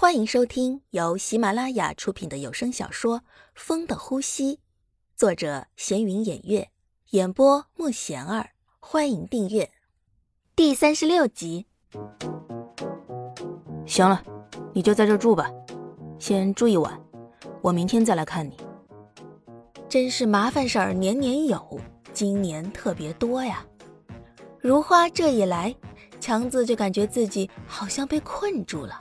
欢迎收听由喜马拉雅出品的有声小说《风的呼吸》，作者闲云掩月，演播莫贤儿。欢迎订阅第三十六集。行了，你就在这住吧，先住一晚，我明天再来看你。真是麻烦事儿年年有，今年特别多呀。如花这一来，强子就感觉自己好像被困住了。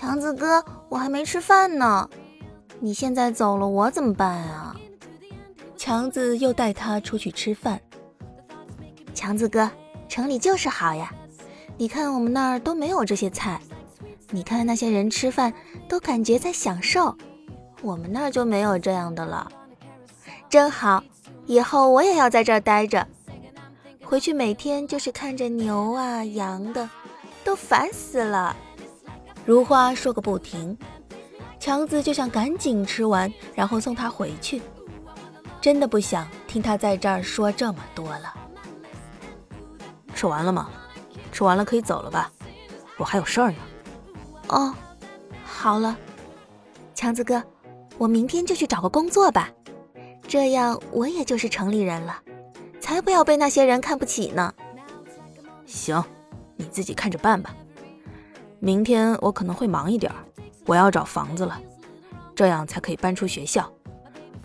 强子哥，我还没吃饭呢，你现在走了，我怎么办啊？强子又带他出去吃饭。强子哥，城里就是好呀，你看我们那儿都没有这些菜，你看那些人吃饭都感觉在享受，我们那儿就没有这样的了，真好，以后我也要在这儿待着，回去每天就是看着牛啊羊的，都烦死了。如花说个不停，强子就想赶紧吃完，然后送他回去。真的不想听他在这儿说这么多了。吃完了吗？吃完了可以走了吧？我还有事儿呢。哦，好了，强子哥，我明天就去找个工作吧，这样我也就是城里人了，才不要被那些人看不起呢。行，你自己看着办吧。明天我可能会忙一点儿，我要找房子了，这样才可以搬出学校。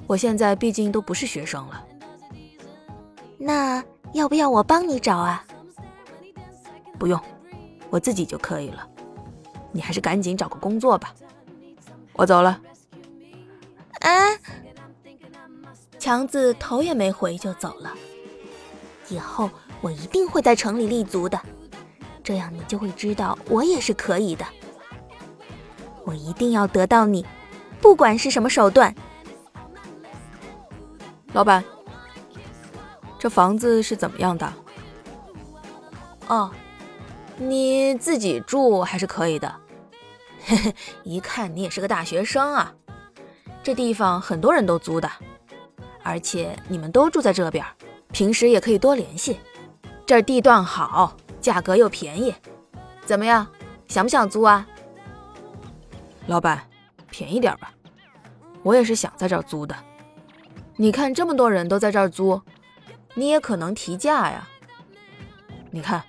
我现在毕竟都不是学生了。那要不要我帮你找啊？不用，我自己就可以了。你还是赶紧找个工作吧。我走了。哎，强子头也没回就走了。以后我一定会在城里立足的。这样你就会知道我也是可以的。我一定要得到你，不管是什么手段。老板，这房子是怎么样的？哦，你自己住还是可以的。嘿嘿，一看你也是个大学生啊。这地方很多人都租的，而且你们都住在这边，平时也可以多联系。这儿地段好。价格又便宜，怎么样？想不想租啊？老板，便宜点吧，我也是想在这儿租的。你看这么多人都在这儿租，你也可能提价呀。你看，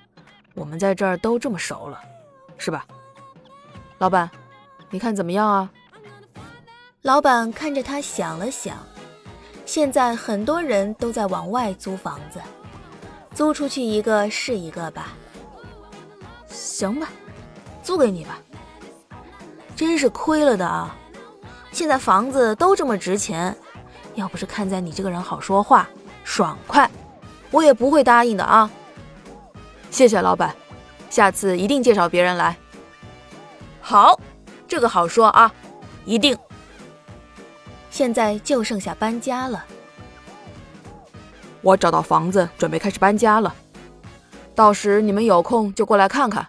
我们在这儿都这么熟了，是吧？老板，你看怎么样啊？老板看着他想了想，现在很多人都在往外租房子，租出去一个是一个吧。行吧，租给你吧。真是亏了的啊！现在房子都这么值钱，要不是看在你这个人好说话、爽快，我也不会答应的啊。谢谢老板，下次一定介绍别人来。好，这个好说啊，一定。现在就剩下搬家了。我找到房子，准备开始搬家了。到时你们有空就过来看看！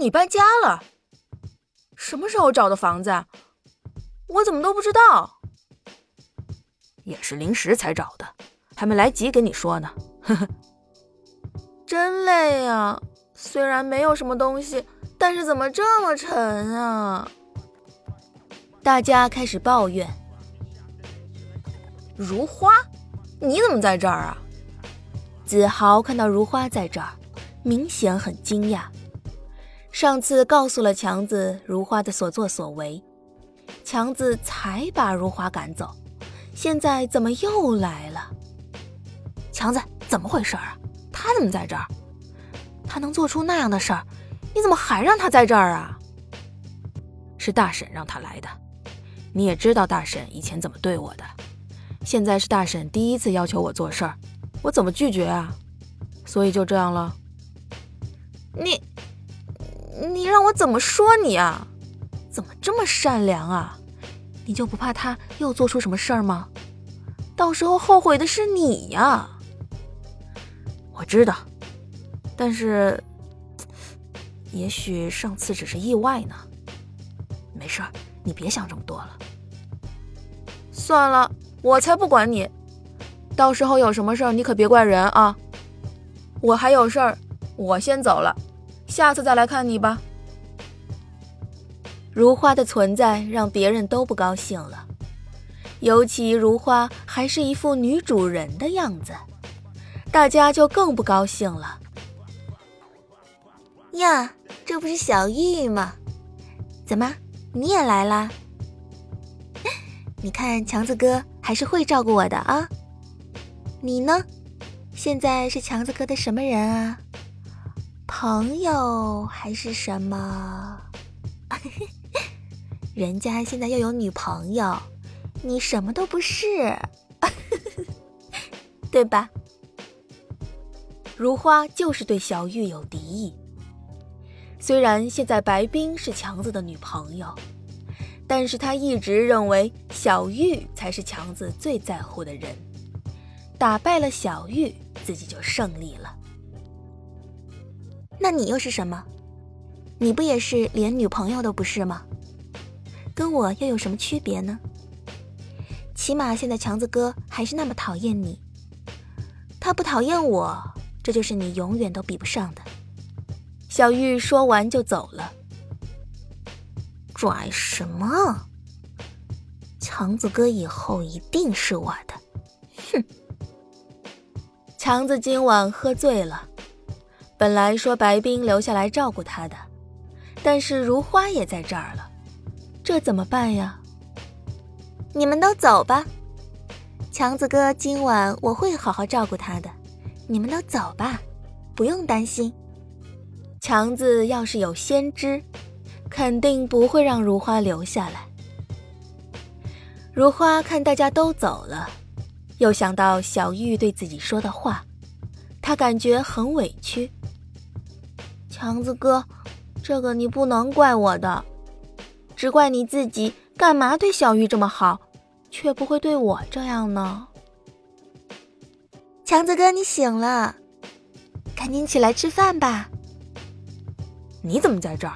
你搬家了？什么时候找的房子？我怎么都不知道？也是临时才找的，还没来及跟你说呢。呵呵，真累呀！虽然没有什么东西，但是怎么这么沉啊？大家开始抱怨。如花，你怎么在这儿啊？子豪看到如花在这儿，明显很惊讶。上次告诉了强子如花的所作所为，强子才把如花赶走，现在怎么又来了？强子，怎么回事啊？他怎么在这儿？他能做出那样的事儿，你怎么还让他在这儿啊？是大婶让他来的，你也知道大婶以前怎么对我的，现在是大婶第一次要求我做事儿。我怎么拒绝啊？所以就这样了。你，你让我怎么说你啊？怎么这么善良啊？你就不怕他又做出什么事儿吗？到时候后悔的是你呀。我知道，但是，也许上次只是意外呢。没事儿，你别想这么多了。算了，我才不管你。到时候有什么事儿，你可别怪人啊！我还有事儿，我先走了，下次再来看你吧。如花的存在让别人都不高兴了，尤其如花还是一副女主人的样子，大家就更不高兴了。呀，这不是小玉吗？怎么你也来啦？你看强子哥还是会照顾我的啊。你呢？现在是强子哥的什么人啊？朋友还是什么？人家现在又有女朋友，你什么都不是，对吧？如花就是对小玉有敌意。虽然现在白冰是强子的女朋友，但是他一直认为小玉才是强子最在乎的人。打败了小玉，自己就胜利了。那你又是什么？你不也是连女朋友都不是吗？跟我又有什么区别呢？起码现在强子哥还是那么讨厌你。他不讨厌我，这就是你永远都比不上的。小玉说完就走了。拽什么？强子哥以后一定是我的。哼！强子今晚喝醉了，本来说白冰留下来照顾他的，但是如花也在这儿了。这怎么办呀？你们都走吧，强子哥今晚我会好好照顾他的。你们都走吧，不用担心。强子要是有先知，肯定不会让如花留下来。如花看大家都走了，又想到小玉对自己说的话，她感觉很委屈。强子哥，这个你不能怪我的。只怪你自己，干嘛对小玉这么好，却不会对我这样呢？强子哥，你醒了，赶紧起来吃饭吧。你怎么在这儿？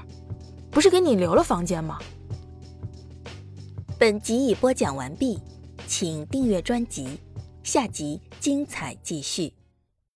不是给你留了房间吗？本集已播讲完毕，请订阅专辑，下集精彩继续。